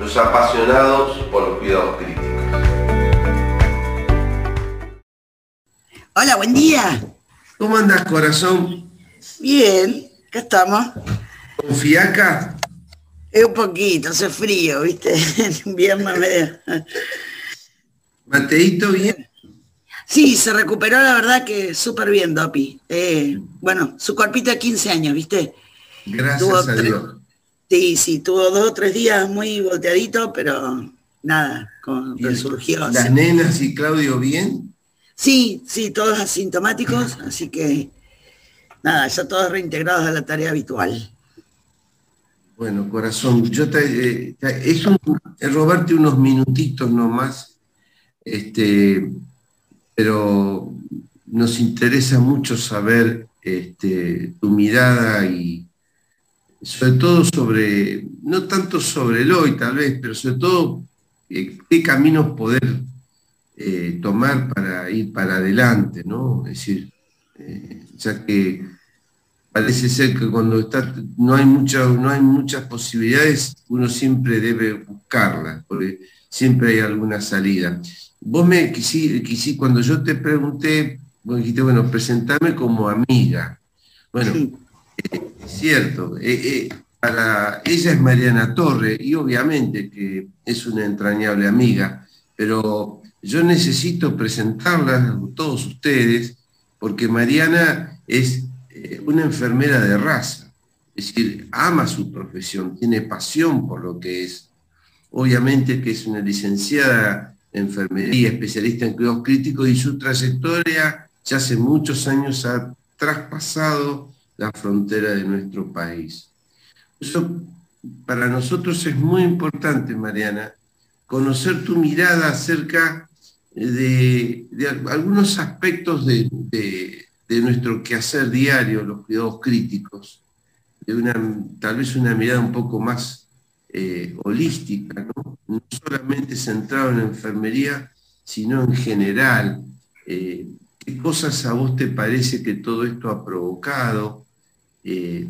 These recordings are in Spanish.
los apasionados por los cuidados críticos. Hola, buen día. ¿Cómo andas, corazón? Bien, acá estamos. ¿Con fiaca? Es un poquito, hace frío, ¿viste? Invierno medio. ¿Mateito bien? Sí, se recuperó la verdad que súper bien, Dopi. Eh, bueno, su cuerpito de 15 años, ¿viste? Gracias a Dios. Sí, sí, tuvo dos o tres días muy volteadito, pero nada, con, resurgió. ¿Las nenas y Claudio bien? Sí, sí, todos asintomáticos, así que nada, ya todos reintegrados a la tarea habitual. Bueno, corazón, yo te, eh, es, robarte unos minutitos nomás, este, pero nos interesa mucho saber este, tu mirada y, sobre todo sobre, no tanto sobre el hoy tal vez, pero sobre todo eh, qué caminos poder eh, tomar para ir para adelante, ¿no? Es decir, eh, ya que parece ser que cuando está, no, hay no hay muchas posibilidades, uno siempre debe buscarlas, porque siempre hay alguna salida. Vos me quisí, cuando yo te pregunté, vos dijiste, bueno, presentame como amiga. Bueno, cierto. Eh, eh, para ella es Mariana Torre y obviamente que es una entrañable amiga, pero yo necesito presentarla a todos ustedes porque Mariana es eh, una enfermera de raza, es decir, ama su profesión, tiene pasión por lo que es. Obviamente que es una licenciada en enfermería, especialista en cuidados críticos y su trayectoria ya hace muchos años ha traspasado la frontera de nuestro país. Eso para nosotros es muy importante, Mariana, conocer tu mirada acerca de, algunos aspectos de, nuestro quehacer diario, los cuidados críticos, de una, tal vez una mirada un poco más eh, holística, ¿no? solamente centrado en la enfermería, sino en general. Eh, ¿Qué cosas a vos te parece que todo esto ha provocado? Eh,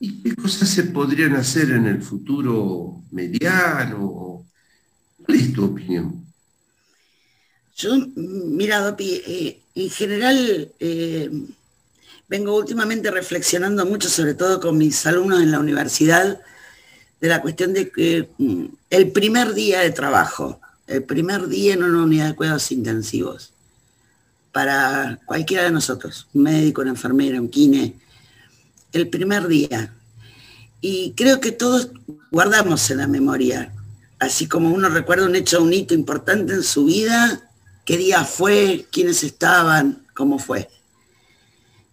¿Y qué cosas se podrían hacer en el futuro mediano? ¿Cuál es tu opinión? Yo, mira, Dopi, eh, en general eh, vengo últimamente reflexionando mucho, sobre todo con mis alumnos en la universidad, de la cuestión de que mm, el primer día de trabajo, el primer día en una unidad de cuidados intensivos, para cualquiera de nosotros, un médico, una enfermera, un kine, el primer día. Y creo que todos guardamos en la memoria, así como uno recuerda un hecho, un hito importante en su vida, qué día fue, quiénes estaban, cómo fue.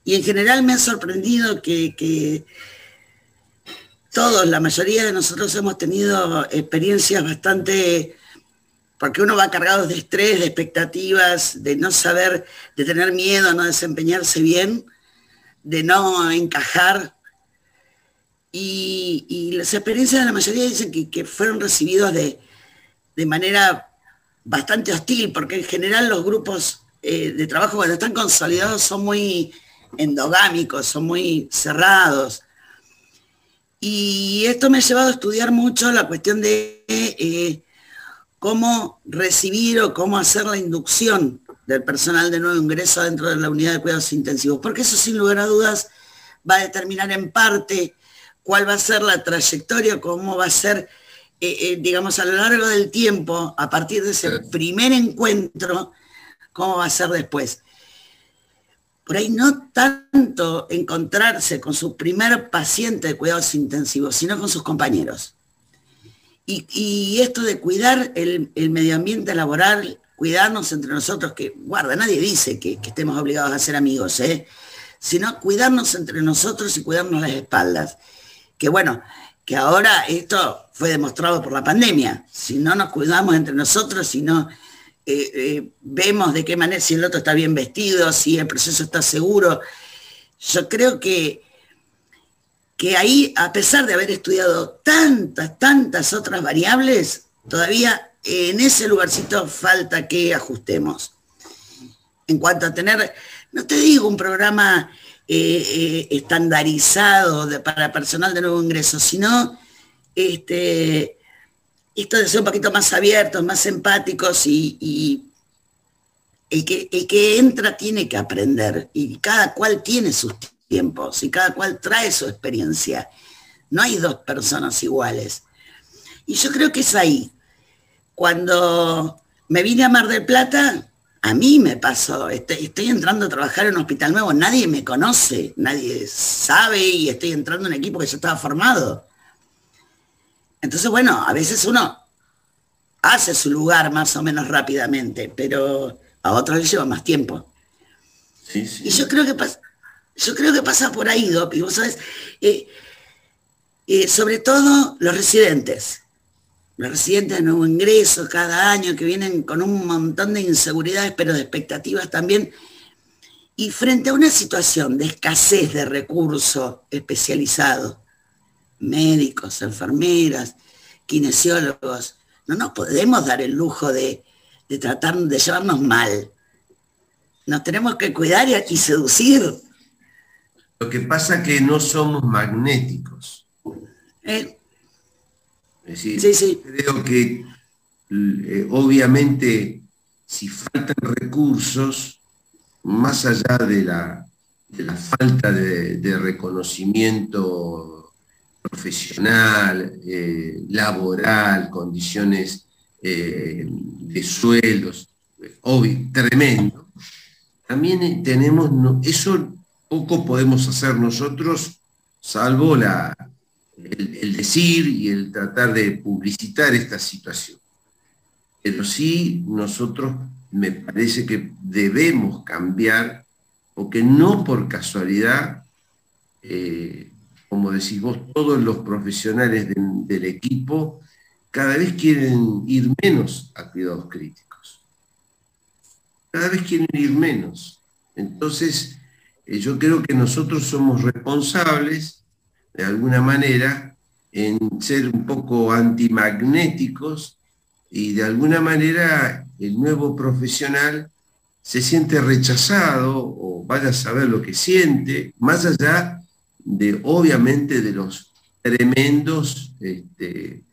Y en general me ha sorprendido que, todos, la mayoría de nosotros hemos tenido experiencias bastante, porque uno va cargado de estrés, de expectativas, de no saber, de tener miedo, no desempeñarse bien, de no encajar. Y, las experiencias de la mayoría dicen que, fueron recibidos de, manera bastante hostil, porque en general los grupos eh, de trabajo cuando están consolidados son muy endogámicos, son muy cerrados. Y esto me ha llevado a estudiar mucho la cuestión de eh, cómo recibir o cómo hacer la inducción del personal de nuevo ingreso dentro de la unidad de cuidados intensivos, porque eso sin lugar a dudas va a determinar en parte cuál va a ser la trayectoria, cómo va a ser, eh, eh, digamos, a lo largo del tiempo, a partir de ese primer encuentro, cómo va a ser después. Por ahí no tanto encontrarse con su primer paciente de cuidados intensivos, sino con sus compañeros. Y, esto de cuidar el, el medio ambiente laboral, cuidarnos entre nosotros, que guarda, nadie dice que, estemos obligados a ser amigos, ¿eh? sino cuidarnos entre nosotros y cuidarnos las espaldas. Que bueno, que ahora esto fue demostrado por la pandemia. Si no nos cuidamos entre nosotros, si no eh, eh, vemos de qué manera, si el otro está bien vestido, si el proceso está seguro, yo creo que, que ahí, a pesar de haber estudiado tantas, tantas otras variables, todavía en ese lugarcito falta que ajustemos. En cuanto a tener, no te digo un programa eh, eh, estandarizado para personal de nuevo ingreso, sino este, esto de ser un poquito más abiertos, más empáticos y, que, el que entra tiene que aprender y cada cual tiene sus tiempos y cada cual trae su experiencia. No hay dos personas iguales. Y yo creo que es ahí. Cuando me vine a Mar del Plata, a mí me pasó, estoy, entrando a trabajar en un hospital nuevo, nadie me conoce, nadie sabe y estoy entrando en un equipo que ya estaba formado. Entonces, bueno, a veces uno hace su lugar más o menos rápidamente, pero a otros les lleva más tiempo. Y yo creo que pasa, yo creo que pasa por ahí, Dopi, vos sabés, eh, eh, sobre todo los residentes los residentes de nuevo ingreso cada año que vienen con un montón de inseguridades, pero de expectativas también. Y frente a una situación de escasez de recursos especializados, médicos, enfermeras, kinesiólogos, no nos podemos dar el lujo de, tratar de llevarnos mal. Nos tenemos que cuidar y, seducir. Lo que pasa es que no somos magnéticos. Eh, es decir, creo que eh, obviamente si faltan recursos, más allá de la, falta de, reconocimiento profesional, eh, laboral, condiciones eh, de sueldos, obvio, tremendo, también tenemos, eso poco podemos hacer nosotros, salvo la, el, decir y el tratar de publicitar esta situación. Pero sí nosotros me parece que debemos cambiar, porque no por casualidad, eh, como decís vos, todos los profesionales del equipo cada vez quieren ir menos a cuidados críticos. Cada vez quieren ir menos. Entonces, eh, yo creo que nosotros somos responsables de alguna manera en ser un poco antimagnéticos y de alguna manera el nuevo profesional se siente rechazado o vaya a saber lo que siente, más allá de obviamente de los tremendos este,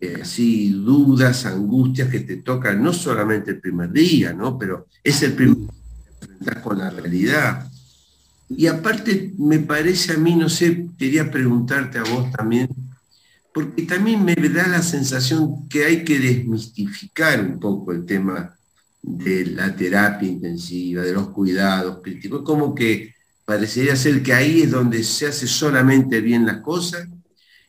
eh, así dudas, angustias que te tocan no solamente el primer día, ¿no? pero es el primer día que te con la realidad. Y aparte, me parece a mí, no sé, quería preguntarte a vos también, porque también me da la sensación que hay que desmistificar un poco el tema de la terapia intensiva, de los cuidados críticos. Como que parecería ser que ahí es donde se hace solamente bien las cosas,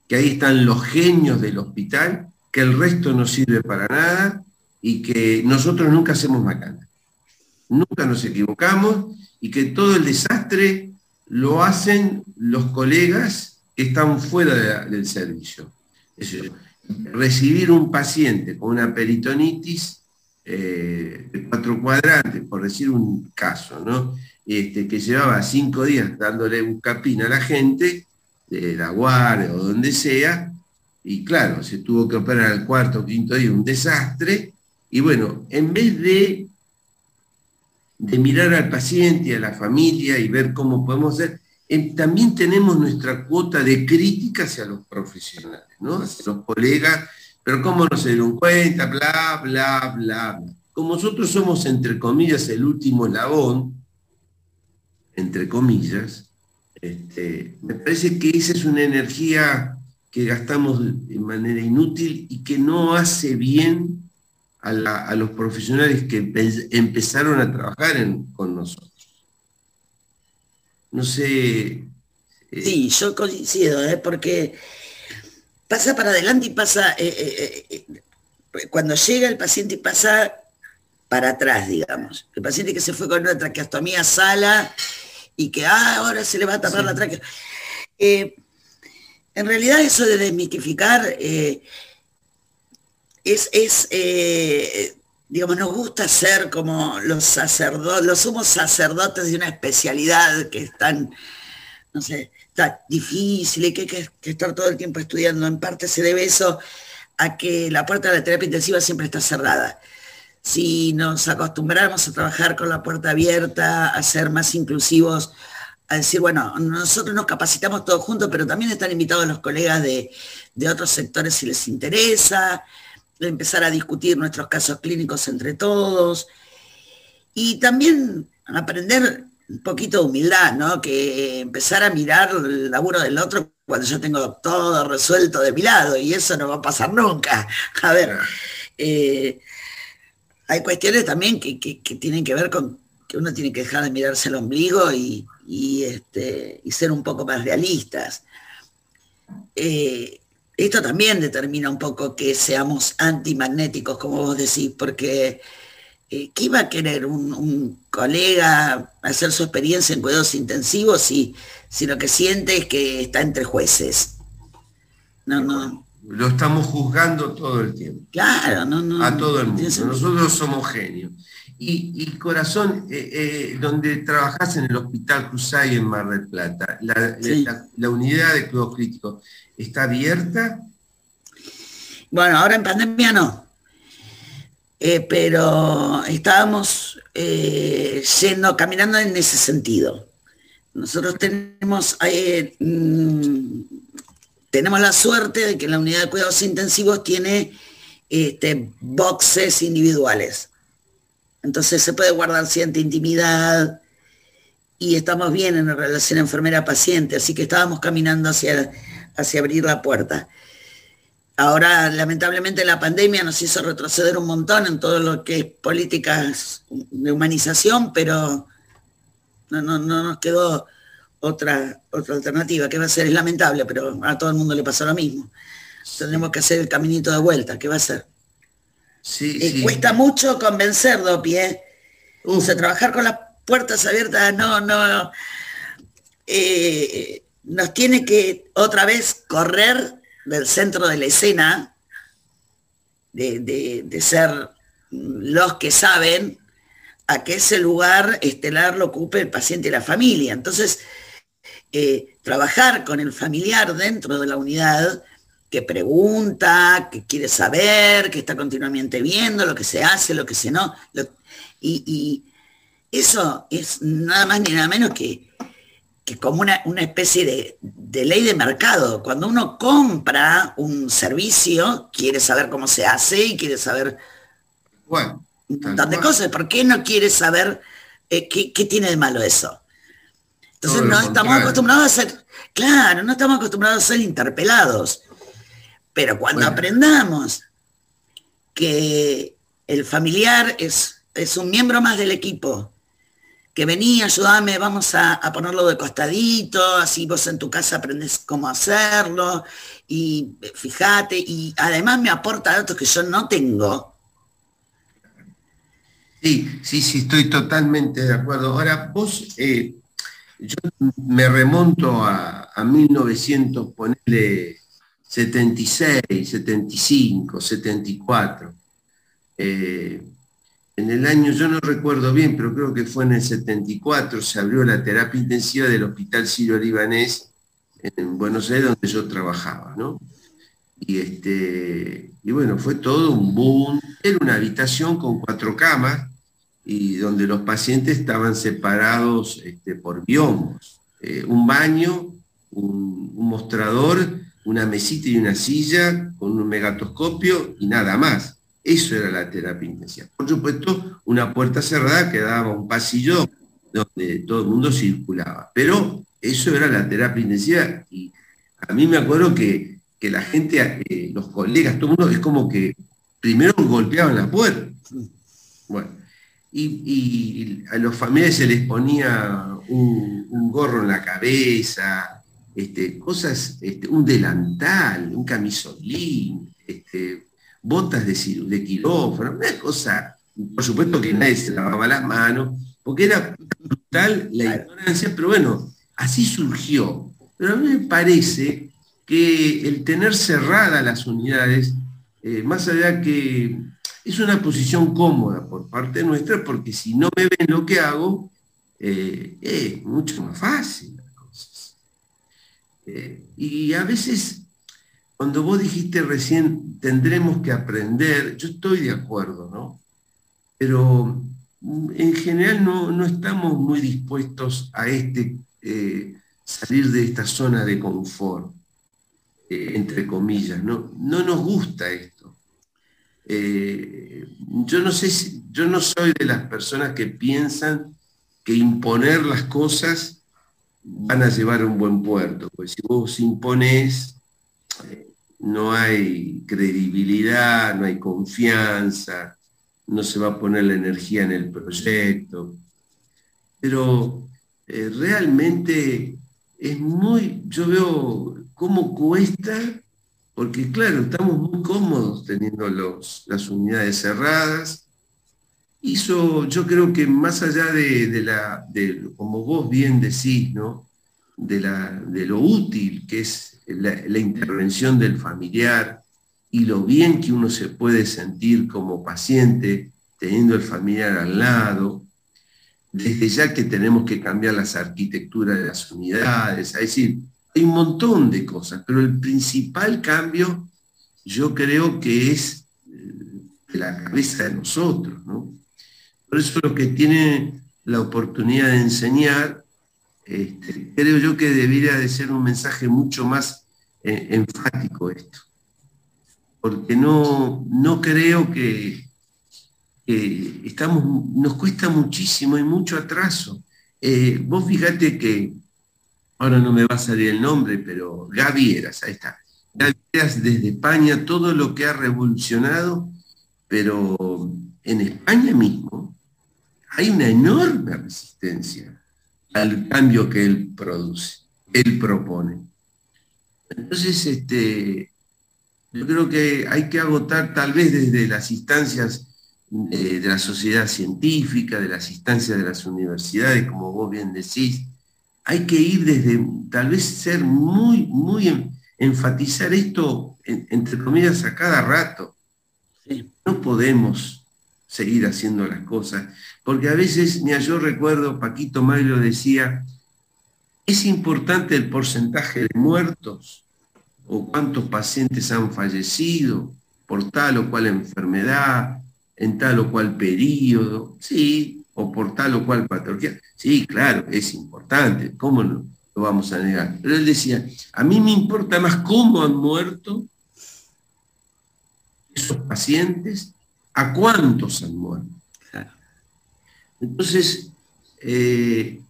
que ahí están los genios del hospital, que el resto no sirve para nada y que nosotros nunca hacemos macana. Nunca nos equivocamos y que todo el desastre lo hacen los colegas que están fuera del servicio. recibir un paciente con una peritonitis eh, de cuatro cuadrantes, por decir un caso, ¿no? Este, que llevaba cinco días dándole un capín a la gente, de la guardia o donde sea, y claro, se tuvo que operar el cuarto o quinto día, un desastre, y bueno, en vez de de mirar al paciente y a la familia y ver cómo podemos hacer, también tenemos nuestra cuota de crítica hacia los profesionales, ¿no? hacia los colegas, pero cómo no se dieron cuenta, bla, bla, bla. Como nosotros somos, entre comillas, el último eslabón, entre comillas, este, me parece que esa es una energía que gastamos de manera inútil y que no hace bien a, los profesionales que empezaron a trabajar con nosotros. No sé. Eh, sí, yo coincido, ¿eh? porque pasa para adelante y pasa, eh, cuando llega el paciente y pasa para atrás, digamos. El paciente que se fue con una traqueostomía sala y que ah, ahora se le va a tapar la tráquea. En realidad eso de desmitificar es, es eh, digamos, nos gusta ser como los sacerdotes, los sumos sacerdotes de una especialidad que es tan, no sé, tan difícil y que hay que, estar todo el tiempo estudiando. En parte se debe eso a que la puerta de la terapia intensiva siempre está cerrada. Si nos acostumbramos a trabajar con la puerta abierta, a ser más inclusivos, a decir, bueno, nosotros nos capacitamos todos juntos, pero también están invitados los colegas de, de otros sectores si les interesa, empezar a discutir nuestros casos clínicos entre todos y también aprender un poquito de humildad, ¿no? Que empezar a mirar el laburo del otro cuando yo tengo todo resuelto de mi lado y eso no va a pasar nunca. A ver, eh, hay cuestiones también que, tienen que ver con que uno tiene que dejar de mirarse el ombligo y, este, y ser un poco más realistas. Eh, esto también determina un poco que seamos antimagnéticos, como vos decís, porque eh, ¿qué iba a querer un, colega hacer su experiencia en cuidados intensivos si, si lo que siente es que está entre jueces? No, no. Lo estamos juzgando todo el tiempo. Claro, no, no. A todo el mundo. Nosotros somos genios. Y, corazón, eh, eh, donde trabajás en el Hospital Cruzay en Mar del Plata, la, la unidad de cuidados críticos, ¿Está abierta? Bueno, ahora en pandemia no. Eh, pero estábamos eh, yendo, caminando en ese sentido. Nosotros tenemos, eh, mm, tenemos la suerte de que la unidad de cuidados intensivos tiene este, boxes individuales. Entonces se puede guardar cierta intimidad y estamos bien en la relación enfermera-paciente, así que estábamos caminando hacia hacia abrir la puerta. Ahora, lamentablemente, la pandemia nos hizo retroceder un montón en todo lo que es políticas de humanización, pero no, no, nos quedó otra, otra alternativa. ¿Qué va a ser? Es lamentable, pero a todo el mundo le pasó lo mismo. Tenemos que hacer el caminito de vuelta. ¿Qué va a ser? Sí, eh, Cuesta mucho convencer, Dopi, ¿eh? O sea, trabajar con las puertas abiertas, no, no. Eh, nos tiene que otra vez correr del centro de la escena, de, ser los que saben, a que ese lugar estelar lo ocupe el paciente y la familia. Entonces, eh, trabajar con el familiar dentro de la unidad que pregunta, que quiere saber, que está continuamente viendo lo que se hace, lo que se no. y, y, eso es nada más ni nada menos que que como una, especie de, ley de mercado. Cuando uno compra un servicio, quiere saber cómo se hace y quiere saber bueno, un montón de cosas. ¿Por qué no quiere saber eh, qué, tiene de malo eso? Entonces no estamos acostumbrados a ser, claro, no estamos acostumbrados a ser interpelados. Pero cuando aprendamos que el familiar es, es un miembro más del equipo, que vení, ayúdame, vamos a, ponerlo de costadito, así vos en tu casa aprendes cómo hacerlo, y eh, fíjate, y además me aporta datos que yo no tengo. Sí, sí, sí, estoy totalmente de acuerdo. Ahora, vos, eh, yo me remonto a, a 1900, ponerle 76, 75, 74 en el año, yo no recuerdo bien, pero creo que fue en el 74, se abrió la terapia intensiva del Hospital Sirio Libanés en Buenos Aires, donde yo trabajaba, ¿no? Y, este, y bueno, fue todo un boom. Era una habitación con cuatro camas y donde los pacientes estaban separados este, por biombos. Eh, un baño, un mostrador, una mesita y una silla con un megatoscopio y nada más eso era la terapia intensiva. Por supuesto, una puerta cerrada que daba un pasillo donde todo el mundo circulaba. Pero eso era la terapia intensiva y a mí me acuerdo que, la gente, eh, los colegas, todo el mundo es como que primero golpeaban la puerta. Bueno, y, a los familiares se les ponía un, gorro en la cabeza, este, cosas, este, un delantal, un camisolín, este, botas de, de quirófano, una cosa, por supuesto que nadie se lavaba las manos, porque era brutal la ignorancia, pero bueno, así surgió. Pero a mí me parece que el tener cerradas las unidades, eh, más allá que es una posición cómoda por parte nuestra, porque si no me ven lo que hago, eh, es mucho más fácil. Eh, y a veces, cuando vos dijiste recién, tendremos que aprender, yo estoy de acuerdo, ¿no? Pero mm, en general no, estamos muy dispuestos a este, salir de esta zona de confort. Eh, entre comillas, ¿no? No nos gusta esto. Eh, yo no sé si, yo no soy de las personas que piensan que imponer las cosas van a llevar un buen puerto, pues si vos impones, eh, no hay credibilidad, no hay confianza, no se va a poner la energía en el proyecto. Pero realmente es muy, yo veo cómo cuesta, porque claro, estamos muy cómodos teniendo las unidades cerradas. Hizo, yo creo que más allá de, la, de, como vos bien decís, ¿no? De, la, de lo útil que es la, intervención del familiar y lo bien que uno se puede sentir como paciente teniendo el familiar al lado, desde ya que tenemos que cambiar las arquitecturas de las unidades, es decir, hay un montón de cosas, pero el principal cambio yo creo que es eh, de la cabeza de nosotros, ¿no? Por eso lo que tiene la oportunidad de enseñar, este, creo yo que debería de ser un mensaje mucho más eh, enfático esto. Porque no, no creo que, estamos, nos cuesta muchísimo y mucho atraso. Eh, vos fíjate que ahora no me va a salir el nombre, pero Gavieras, ahí está. Gavieras desde España, todo lo que ha revolucionado, pero en España mismo hay una enorme resistencia al cambio que él produce, él propone. Entonces, este, yo creo que hay que agotar tal vez desde las instancias eh, de la sociedad científica, de las instancias de las universidades, como vos bien decís, hay que ir desde, tal vez ser muy, muy, enfatizar esto, entre comillas, a cada rato. No podemos seguir haciendo las cosas, porque a veces, mira, yo recuerdo, Paquito Mayo decía, es importante el porcentaje de muertos o cuántos pacientes han fallecido por tal o cual enfermedad, en tal o cual periodo. Sí, o por tal o cual patología. Sí, claro, es importante, ¿cómo no lo vamos a negar? Pero él decía, a mí me importa más cómo han muerto esos pacientes, a cuántos han muerto. Entonces, eh,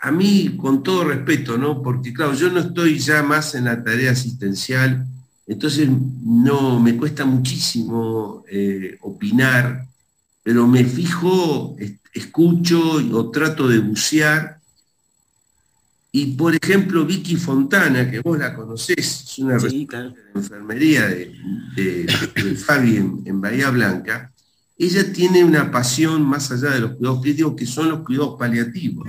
a mí, con todo respeto, ¿no? Porque claro, yo no estoy ya más en la tarea asistencial, entonces no, me cuesta muchísimo eh, opinar, pero me fijo escucho o trato de bucear. Y por ejemplo, Vicky Fontana, que vos la conocés, es una de la enfermería de, de, Fabi en, Bahía Blanca, ella tiene una pasión más allá de los cuidados críticos, que son los cuidados paliativos.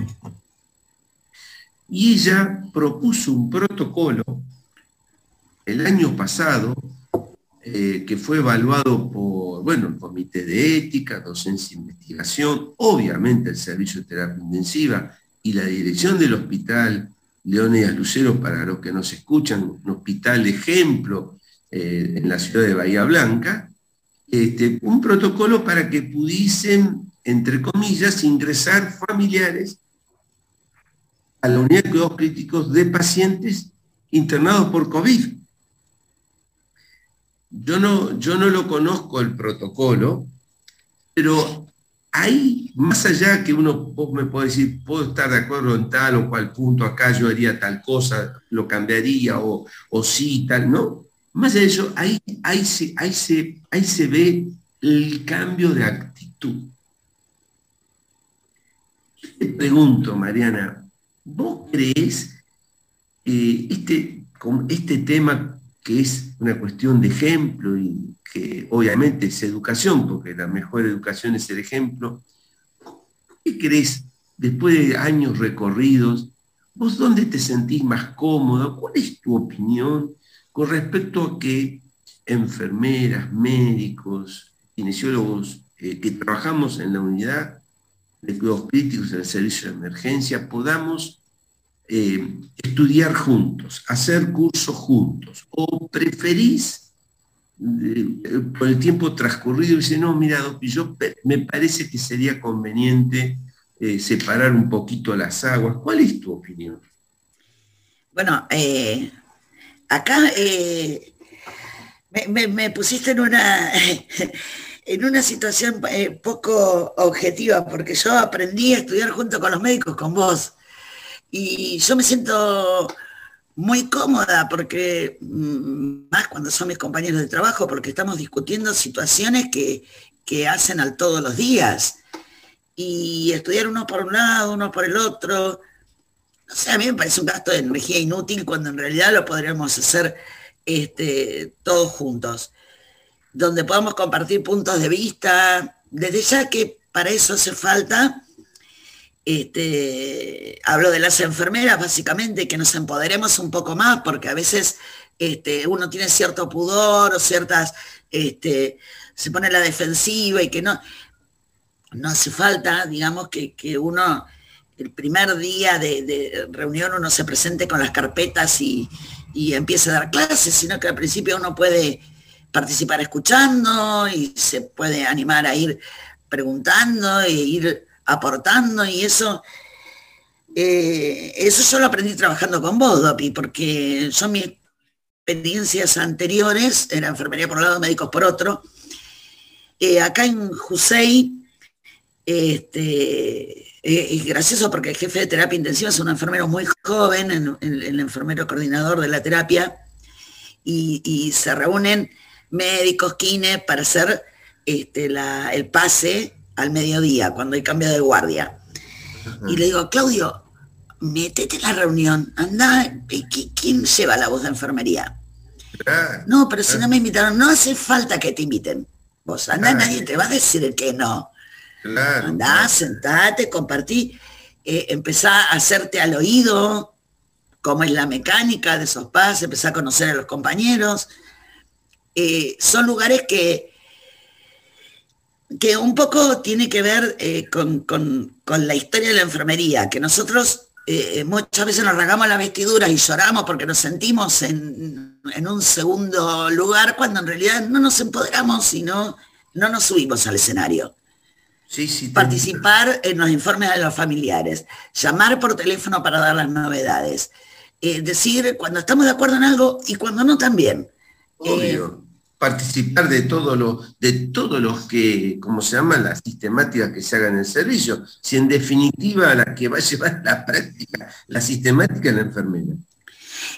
Y ella propuso un protocolo el año pasado eh, que fue evaluado por, bueno, el Comité de Ética, Docencia e Investigación, obviamente el Servicio de Terapia Intensiva y la dirección del Hospital Leónidas Lucero, para los que nos escuchan, un hospital ejemplo eh, en la ciudad de Bahía Blanca, este, un protocolo para que pudiesen, entre comillas, ingresar familiares a la unidad de cuidados críticos de pacientes internados por COVID. Yo no, yo no lo conozco el protocolo, pero hay, más allá que uno me puede decir, puedo estar de acuerdo en tal o cual punto, acá yo haría tal cosa, lo cambiaría o, o sí, tal, ¿no? Más allá de eso, ahí, ahí, se, ahí, se, ahí se ve el cambio de actitud. te pregunto, Mariana, ¿vos crees eh, este, este tema que es una cuestión de ejemplo y que obviamente es educación, porque la mejor educación es el ejemplo. ¿Qué crees después de años recorridos? ¿Vos dónde te sentís más cómodo? ¿Cuál es tu opinión con respecto a que enfermeras, médicos, kinesiólogos eh, que trabajamos en la unidad de cuidados críticos en el servicio de emergencia podamos eh, estudiar juntos, hacer cursos juntos, o preferís eh, por el tiempo transcurrido dice, no, mira, yo me parece que sería conveniente separar un poquito las aguas. ¿Cuál es tu opinión? Bueno, acá me, pusiste en una, en una situación eh, poco objetiva, porque yo aprendí a estudiar junto con los médicos, con vos. Y yo me siento muy cómoda, porque mm, más cuando son mis compañeros de trabajo, porque estamos discutiendo situaciones que, que hacen al todos los días. Y estudiar uno por un lado, uno por el otro, no sé, a mí me parece un gasto de energía inútil cuando en realidad lo podríamos hacer este, todos juntos, donde podamos compartir puntos de vista, desde ya que para eso hace falta, este, hablo de las enfermeras básicamente, que nos empoderemos un poco más, porque a veces este, uno tiene cierto pudor o ciertas, se pone la defensiva y que no, no hace falta, digamos, que, uno el primer día de, reunión uno se presente con las carpetas y, y empiece a dar clases, sino que al principio uno puede participar escuchando y se puede animar a ir preguntando e ir aportando y eso, eh, eso yo lo aprendí trabajando con vos, Dopi, porque son mis experiencias anteriores, era enfermería por un lado, médicos por otro. Eh, acá en Jusei, este, eh, es gracioso porque el jefe de terapia intensiva es un enfermero muy joven, el, enfermero coordinador de la terapia, y, se reúnen médicos, kine, para hacer este, el pase al mediodía, cuando hay cambio de guardia. Y le digo, Claudio, métete en la reunión, anda, ¿quién lleva la voz de enfermería? no, pero si no me invitaron, no hace falta que te inviten. Vos anda, nadie te va a decir que no. Claro, sentate, compartí, eh, empezá a hacerte al oído cómo es la mecánica de esos pases, empezá a conocer a los compañeros. Eh, son lugares que, que un poco tiene que ver eh, con, la historia de la enfermería, que nosotros muchas veces nos rasgamos la vestidura y lloramos porque nos sentimos en, en, un segundo lugar, cuando en realidad no nos empoderamos, sino no nos subimos al escenario participar en los informes de los familiares, llamar por teléfono para dar las novedades, eh, decir cuando estamos de acuerdo en algo y cuando no también. Obvio. Eh, participar de todo lo, de todos los que, como se llama, las sistemáticas que se hagan en el servicio. Si en definitiva la que va a llevar la práctica, la sistemática es la enfermera.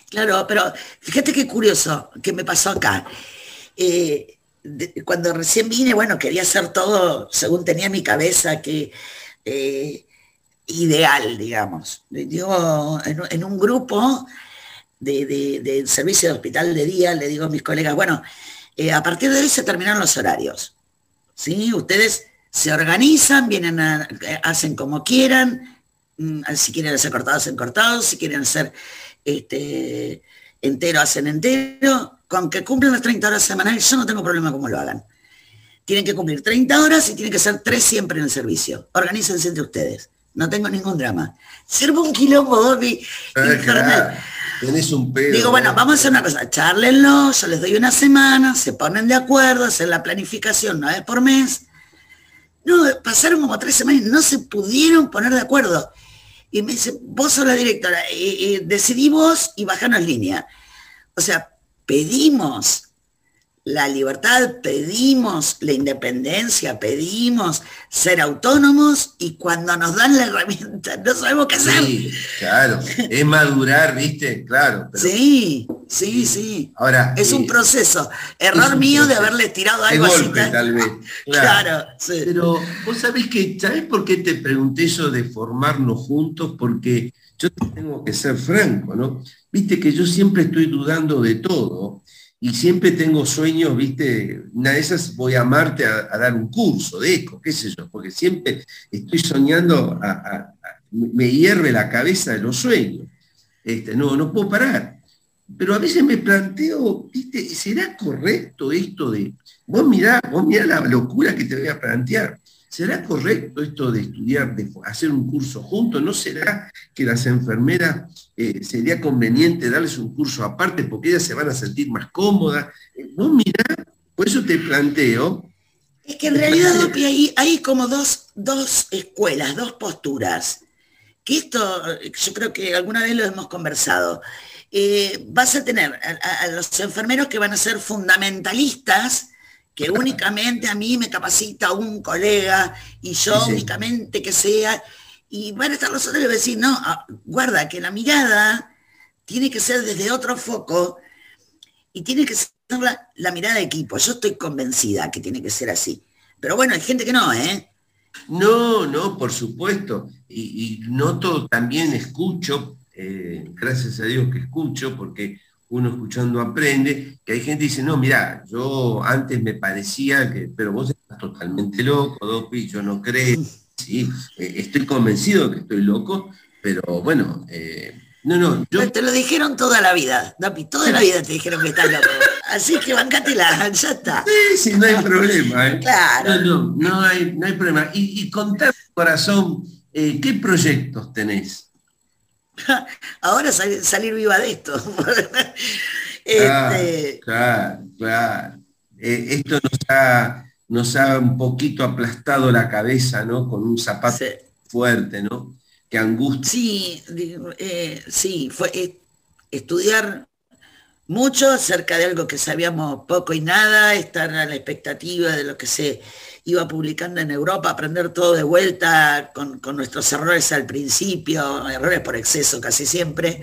Claro, pero fíjate qué curioso que me pasó acá. Eh, cuando recién vine, bueno, quería hacer todo según tenía mi cabeza, que eh, ideal, digamos. Digo, en, un grupo de, servicio de hospital de día, le digo a mis colegas, bueno, eh, a partir de hoy se terminan los horarios. ¿sí? Ustedes se organizan, vienen a, hacen como quieran, mm, si quieren hacer cortados, hacen cortados, si quieren hacer este, entero, hacen entero, con que cumplan las 30 horas semanales, yo no tengo problema cómo lo hagan. Tienen que cumplir 30 horas y tienen que ser tres siempre en el servicio. Organícense entre ustedes. No tengo ningún drama. Sirvo un quilombo, Dobby. Tenés un pedo. Digo, bueno, vamos a hacer una cosa. Charlenlo, yo les doy una semana, se ponen de acuerdo, hacen la planificación una vez por mes. No, pasaron como tres semanas y no se pudieron poner de acuerdo. Y me dice, vos sos la directora, decidí vos y bajanos línea. O sea, pedimos la libertad, pedimos la independencia, pedimos ser autónomos y cuando nos dan la herramienta no sabemos qué hacer. Sí, claro, es madurar, ¿viste? Claro. sí, sí, sí. Ahora, es un eh, proceso. Error mío de haberle tirado algo así. tal vez. Claro, sí. Pero vos sabés que, ¿sabés por qué te pregunté eso de formarnos juntos? Porque yo tengo que ser franco, ¿no? Viste que yo siempre estoy dudando de todo y siempre tengo sueños, viste, una de esas voy a Marte a, dar un curso de eco, qué sé yo, porque siempre estoy soñando, me hierve la cabeza de los sueños. Este, no, no puedo parar. Pero a veces me planteo, ¿viste? ¿será correcto esto de, vos mirá, vos mirá la locura que te voy a plantear, ¿será correcto esto de estudiar, de hacer un curso juntos? ¿No será que las enfermeras eh, sería conveniente darles un curso aparte porque ellas se van a sentir más cómodas? Vos mirá, por eso te planteo. Es que en realidad hay, hay como dos, dos escuelas, dos posturas que esto, yo creo que alguna vez lo hemos conversado, eh, vas a tener a, los enfermeros que van a ser fundamentalistas, que únicamente a mí me capacita un colega y yo únicamente que sea, y van a estar los otros que van a decir, no, ah, guarda, que la mirada tiene que ser desde otro foco y tiene que ser la, la mirada de equipo. Yo estoy convencida que tiene que ser así. Pero bueno, hay gente que no, ¿eh? No, no, por supuesto. Y, noto, también escucho, eh, gracias a Dios que escucho, porque uno escuchando aprende, que hay gente que dice, no, mira, yo antes me parecía que, pero vos estás totalmente loco, Dopi, yo no creo, sí, eh, estoy convencido que estoy loco, pero bueno, eh, no, no, yo... Te lo dijeron toda la vida, Dopi, toda la vida te dijeron que estás loco. Así que bancátela, ya está. Sí, sí, no hay problema. ¿eh? Claro. No, no, no hay, no hay problema. Y, y contame, corazón, eh, ¿qué proyectos tenés? Ahora salir viva de esto. este... Claro, claro. Eh, esto nos ha, nos ha un poquito aplastado la cabeza, ¿no? Con un zapato fuerte, ¿no? Que angustia. Sí, sí, fue estudiar mucho acerca de algo que sabíamos poco y nada, estar a la expectativa de lo que se iba publicando en Europa, aprender todo de vuelta con, nuestros errores al principio, errores por exceso casi siempre.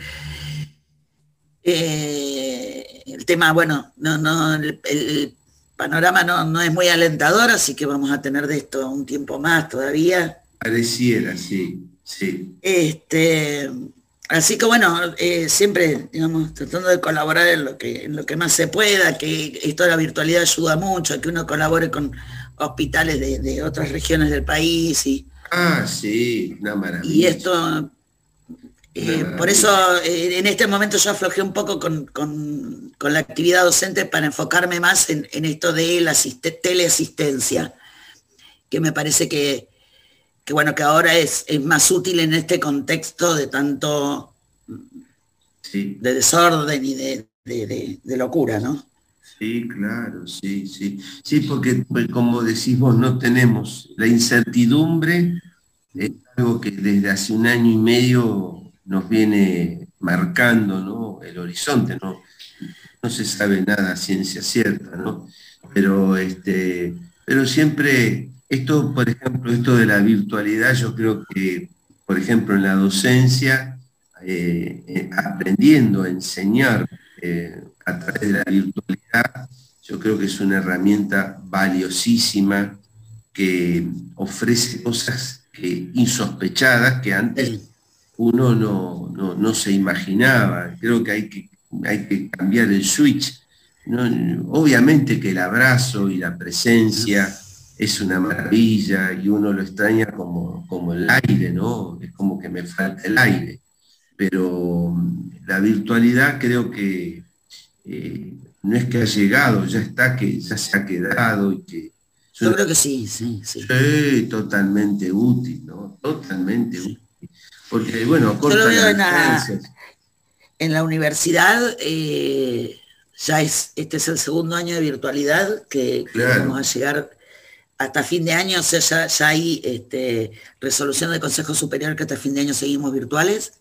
Eh, el tema, bueno, no, no, el, panorama no, no, es muy alentador, así que vamos a tener de esto un tiempo más todavía. Pareciera, sí, sí. Este, Así que bueno, eh, siempre, digamos, tratando de colaborar en lo, que, en lo que más se pueda, que esto de la virtualidad ayuda mucho, que uno colabore con hospitales de, otras regiones del país. Y, ah, sí, una maravilla. Y esto, eh, por eso eh, en este momento yo aflojé un poco con, la actividad docente para enfocarme más en, esto de la teleasistencia, que me parece que, que bueno, que ahora es, es más útil en este contexto de tanto de desorden y de, locura, ¿no? Sí, claro, sí, sí. Sí, porque pues, como decís vos, no tenemos la incertidumbre, es algo que desde hace un año y medio nos viene marcando ¿no? el horizonte, ¿no? No se sabe nada ciencia cierta, ¿no? Pero, este, pero siempre esto, por ejemplo, esto de la virtualidad, yo creo que, por ejemplo, en la docencia, eh, eh, aprendiendo a enseñar eh, a través de la virtualidad, yo creo que es una herramienta valiosísima que ofrece cosas insospechadas que antes uno no, se imaginaba. Creo que hay que, hay que cambiar el switch. obviamente que el abrazo y la presencia es una maravilla y uno lo extraña como, como el aire, ¿no? Es como que me falta el aire. Pero mm, la virtualidad creo que eh, no es que ha llegado, ya está, que ya se ha quedado y que... Yo creo que sí, sí, sí. Sí, totalmente útil, ¿no? Totalmente útil. Porque, bueno, corta en, la, en la universidad eh, ya es, este es el segundo año de virtualidad que, que vamos a llegar hasta fin de año, ya, hay este, resolución del Consejo Superior que hasta fin de año seguimos virtuales.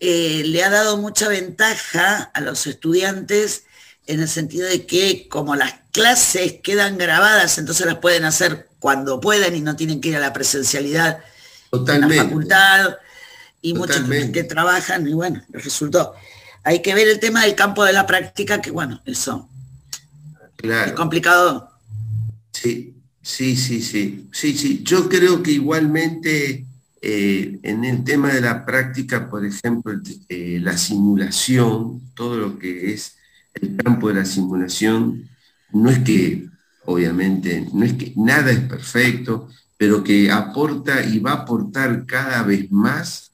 Eh, le ha dado mucha ventaja a los estudiantes en el sentido de que como las clases quedan grabadas, entonces las pueden hacer cuando puedan y no tienen que ir a la presencialidad en la facultad. Y muchos que trabajan y bueno, resultó. Hay que ver el tema del campo de la práctica, que bueno, eso es complicado Sí, sí, sí, sí. Sí, sí. Yo creo que igualmente eh, en el tema de la práctica, por ejemplo, eh, la simulación, todo lo que es el campo de la simulación, no es que, obviamente, no es que nada es perfecto, pero que aporta y va a aportar cada vez más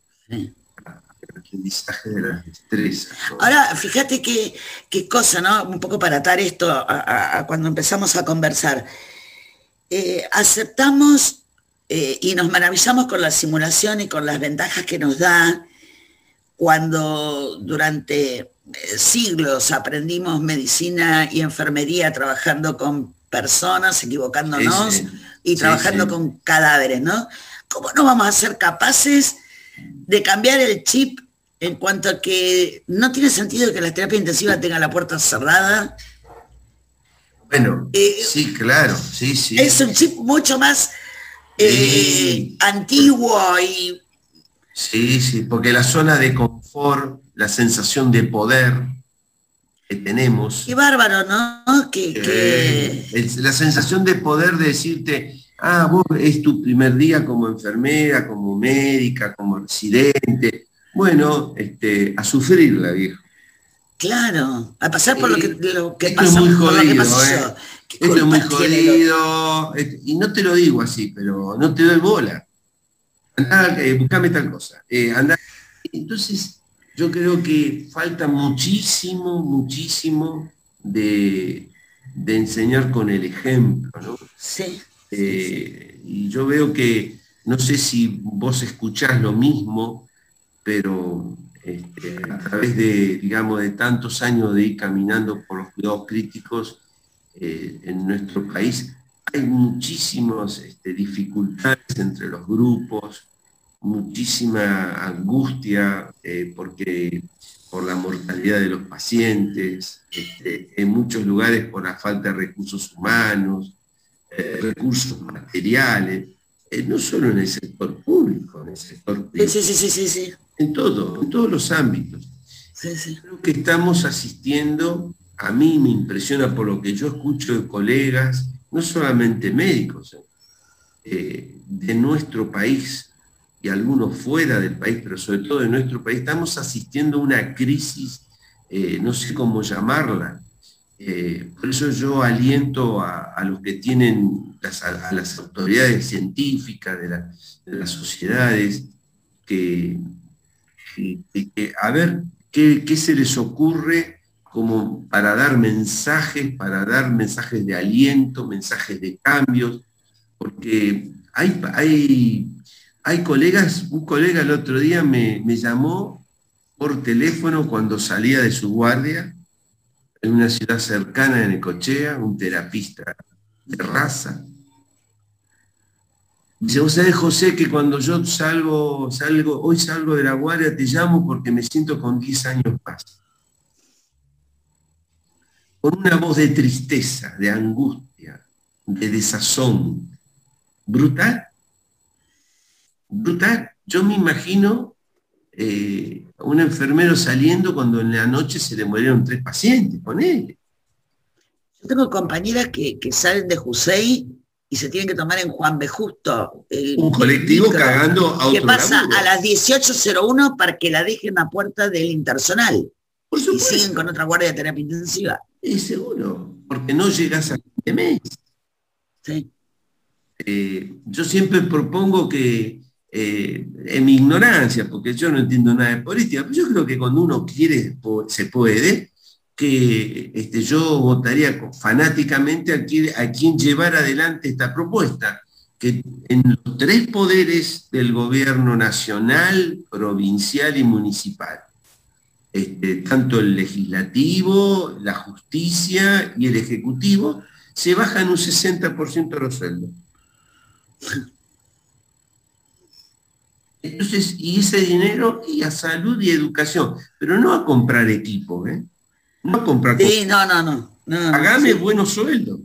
aprendizaje de las destrezas. Ahora, fíjate qué, qué cosa, ¿no? Un poco para atar esto a, cuando empezamos a conversar. Eh, aceptamos eh, y nos maravillamos con la simulación y con las ventajas que nos da cuando durante eh, siglos aprendimos medicina y enfermería trabajando con personas, equivocándonos y trabajando con cadáveres, ¿no? ¿Cómo no vamos a ser capaces de cambiar el chip en cuanto a que no tiene sentido que la terapia intensiva tenga la puerta cerrada? Bueno, eh, sí, claro, sí, sí. Es un chip mucho más eh, antiguo y... Sí, sí, porque la zona de confort, la sensación de poder que tenemos... Qué bárbaro, ¿no? Que, la sensación de poder de decirte, ah, vos es tu primer día como enfermera, como médica, como residente. Bueno, este, a sufrirla, viejo. Claro, a pasar por lo que, lo que pasa, muy jodido, eh. Esto es muy jodido. Y no te lo digo así, pero no te doy bola. Andá, eh, buscame tal cosa. Eh, Entonces, yo creo que falta muchísimo, muchísimo de, de enseñar con el ejemplo, ¿no? Sí. Eh, y yo veo que, no sé si vos escuchás lo mismo, pero este, a través de, digamos, de tantos años de ir caminando por los cuidados críticos eh, en nuestro país, hay muchísimas este, dificultades entre los grupos, muchísima angustia eh, porque por la mortalidad de los pacientes, este, en muchos lugares por la falta de recursos humanos, eh, recursos materiales, no solo en el sector público, en el sector privado. Sí, sí, sí, sí, En todo, en todos los ámbitos. Creo que estamos asistiendo, a mí me impresiona por lo que yo escucho de colegas, no solamente médicos, eh, de nuestro país y algunos fuera del país, pero sobre todo de nuestro país, estamos asistiendo a una crisis, no sé cómo llamarla, eh, por eso yo aliento a, los que tienen, a, las autoridades científicas de, las sociedades, que, a ver qué, se les ocurre como para dar mensajes, para dar mensajes de aliento, mensajes de cambios, porque hay, hay, hay colegas, un colega el otro día me, me llamó por teléfono cuando salía de su guardia en una ciudad cercana de Necochea, un terapista de raza. Dice, vos sabés, José, que cuando yo salgo, salgo, hoy salgo de la guardia, te llamo porque me siento con 10 años más. Con una voz de tristeza, de angustia, de desazón. Brutal. Brutal. Yo me imagino eh, un enfermero saliendo cuando en la noche se le murieron tres pacientes, él. Yo tengo compañeras que, salen de Jusey y se tienen que tomar en Juan B. Justo. un colectivo cagando a Que pasa a las 18.01 para que la dejen a puerta del intersonal. Por y siguen con otra guardia de terapia intensiva. Y seguro, porque no llegas a fin mes. Sí. Eh, yo siempre propongo que eh, en mi ignorancia, porque yo no entiendo nada de política, pero yo creo que cuando uno quiere, se puede, que este, yo votaría fanáticamente a quien, a quien llevar adelante esta propuesta, que en los tres poderes del gobierno nacional, provincial y municipal, este, tanto el legislativo, la justicia y el ejecutivo, se bajan un 60% los sueldos. Entonces, y ese dinero y a salud y educación, pero no a comprar equipo, ¿eh? No comprar. Sí, no, no, no. Hagame buenos sueldos.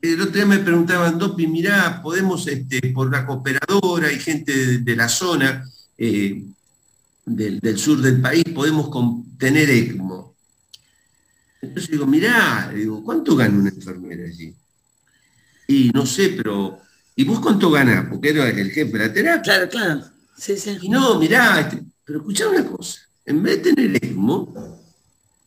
El otro día me preguntaban, Dopi, mirá, podemos, este, por la cooperadora y gente de, la zona eh, del, sur del país, podemos tener ECMO. Entonces digo, mirá, digo, ¿cuánto gana una enfermera allí? Y no sé, pero ¿Y vos cuánto ganás? Porque era el jefe de la terapia. Claro, claro. Sí, sí. Y no, mirá, este, pero escuchá una cosa. En vez de tener ESMO,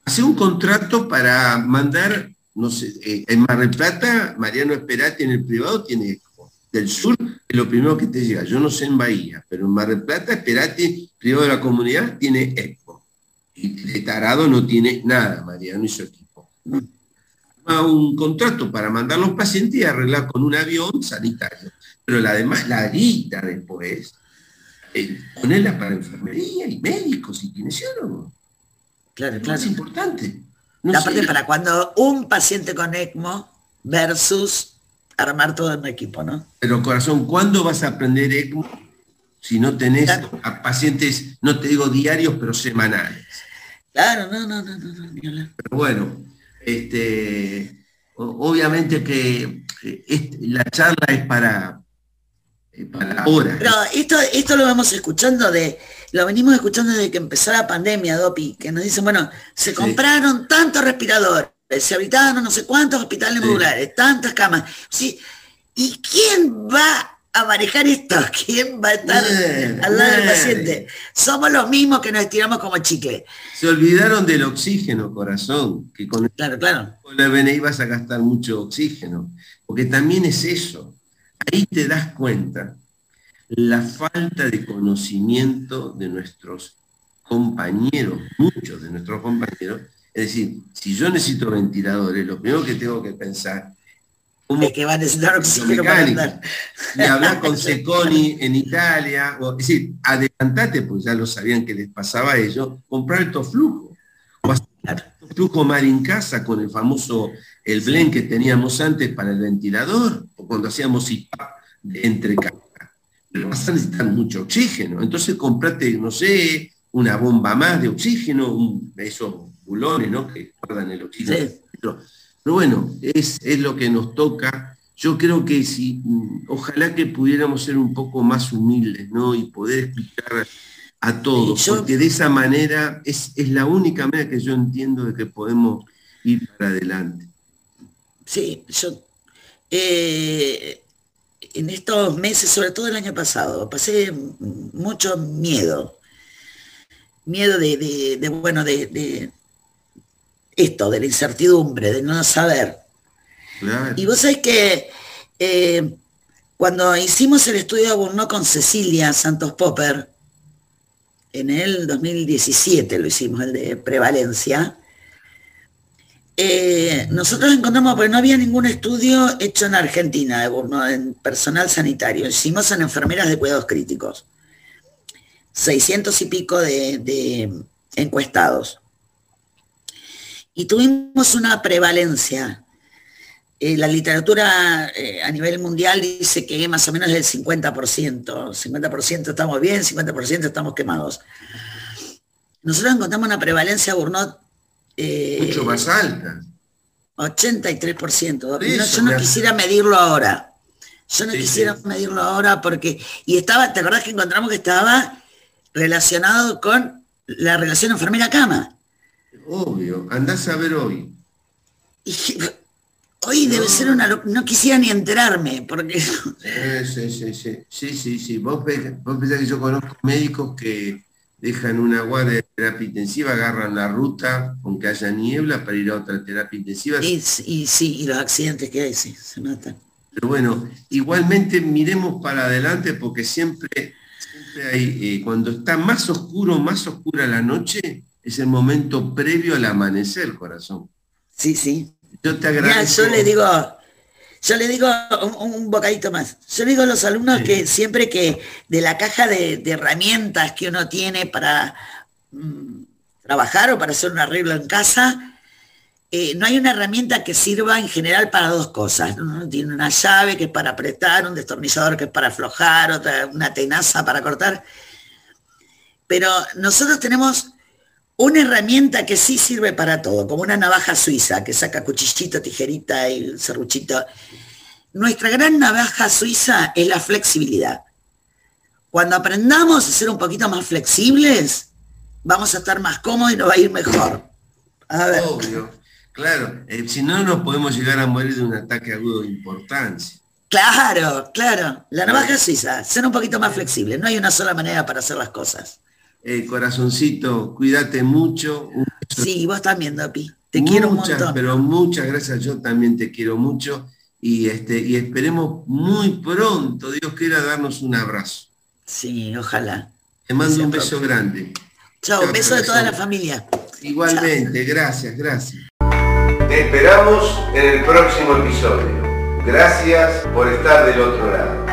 hace un contrato para mandar, no sé, eh, en Mar del Plata, Mariano Esperati en el privado tiene ESMO. del sur es lo primero que te llega. Yo no sé en Bahía, pero en Mar del Plata, esperate, privado de la comunidad, tiene ECMO. Y de tarado no tiene nada, Mariano y su equipo. Un contrato para mandar los pacientes y arreglar con un avión sanitario. Pero la demás, la guita después, eh, ponerla para enfermería y médicos y kinesiólogos. Claro, claro. Es importante. Aparte, para cuando un paciente con ECMO versus armar todo en equipo, ¿no? Pero corazón, ¿cuándo vas a aprender ECMO si no tenés a pacientes, no te digo diarios, pero semanales? Claro, no, no, no, no, no Pero bueno, este, obviamente que eh, la charla es para, eh, para ahora. Pero esto, esto lo vamos escuchando de, lo venimos escuchando desde que empezó la pandemia, Dopi, que nos dicen, bueno, se compraron tantos respiradores se habitaron no sé cuántos hospitales modulares, tantas camas. ¿sí? ¿Y quién va a manejar esto? ¿Quién va a estar al lado del paciente? Somos los mismos que nos estiramos como chicle. Se olvidaron del oxígeno, corazón, que con claro, claro. la BNI vas a gastar mucho oxígeno, porque también es eso. Ahí te das cuenta la falta de conocimiento de nuestros compañeros, muchos de nuestros compañeros, es decir, si yo necesito ventiladores, lo primero que tengo que pensar es que va a necesitar oxígeno para Y hablar con Seconi en Italia, o, es decir, adelantate, pues ya lo sabían que les pasaba a ellos, comprar el toflujo. O hacer el flujo mar en casa con el famoso, el blend que teníamos antes para el ventilador, o cuando hacíamos IPA entre casa. Pero vas a necesitar mucho oxígeno. Entonces comprate, no sé, una bomba más de oxígeno, un, eso ¿no? que guardan el oxígeno. Pero, bueno, es, es lo que nos toca. Yo creo que si, mm, ojalá que pudiéramos ser un poco más humildes, ¿no? Y poder explicar a todos, porque de esa manera es, es la única manera que yo entiendo de que podemos ir para adelante. Sí, yo eh, en estos meses, sobre todo el año pasado, pasé mucho miedo. Miedo de, bueno, de, esto, de la incertidumbre, de no saber. Y vos sabés que eh, cuando hicimos el estudio de con Cecilia Santos Popper, en el 2017 lo hicimos, el de prevalencia, eh, nosotros encontramos, porque no había ningún estudio hecho en Argentina de en personal sanitario, hicimos en enfermeras de cuidados críticos, 600 y pico de encuestados y tuvimos una prevalencia. Eh, la literatura eh, a nivel mundial dice que más o menos es del 50%. 50% estamos bien, 50% estamos quemados. Nosotros encontramos una prevalencia Burnout. Eh, Mucho más alta. 83%. yo no quisiera medirlo ahora. Yo no quisiera medirlo ahora porque. Y estaba, ¿te acordás que encontramos que estaba relacionado con la relación enfermera-cama? Obvio, andás a ver hoy. hoy debe ser una... No quisiera ni enterarme, porque... Sí, sí, sí, sí, sí, sí, sí. Vos, pensás que yo conozco médicos que dejan una guardia de terapia intensiva, agarran la ruta, aunque haya niebla, para ir a otra terapia intensiva. Y, sí, y los accidentes que hay, sí, se matan. Pero bueno, igualmente miremos para adelante porque siempre, siempre hay, eh, cuando está más oscuro, más oscura la noche, es el momento previo al amanecer, corazón. Sí, sí. Yo te agradezco. yo le digo, yo le digo un, bocadito más. Yo le digo a los alumnos que siempre que de la caja de, herramientas que uno tiene para mm, trabajar o para hacer un arreglo en casa, eh, no hay una herramienta que sirva en general para dos cosas. Uno tiene una llave que es para apretar, un destornillador que es para aflojar, otra, una tenaza para cortar. Pero nosotros tenemos una herramienta que sí sirve para todo, como una navaja suiza que saca cuchillito, tijerita y serruchito. Nuestra gran navaja suiza es la flexibilidad. Cuando aprendamos a ser un poquito más flexibles, vamos a estar más cómodos y nos va a ir mejor. A ver. Obvio, claro. Eh, si no, nos podemos llegar a morir de un ataque agudo de importancia. Claro, claro. La navaja suiza, ser un poquito más flexible. No hay una sola manera para hacer las cosas. Eh, corazoncito, cuídate mucho. Sí, vos también, Dopi. Te quiero mucho. Pero muchas gracias, yo también te quiero mucho. y, este, y esperemos muy pronto, Dios quiera, darnos un abrazo. Sí, ojalá. Te mando un beso grande. Chao, un beso de toda la familia. Igualmente, gracias, gracias. Te esperamos en el próximo episodio. Gracias por estar del otro lado.